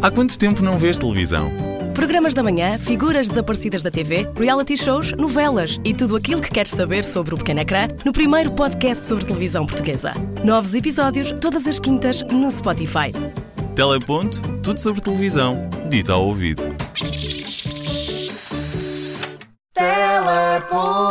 Há quanto tempo não vês televisão? Programas da manhã, figuras desaparecidas da TV, reality shows, novelas e tudo aquilo que queres saber sobre o pequeno ecrã no primeiro podcast sobre televisão portuguesa. Novos episódios todas as quintas no Spotify. Teleponto, tudo sobre televisão, dito ao ouvido. Teleponto.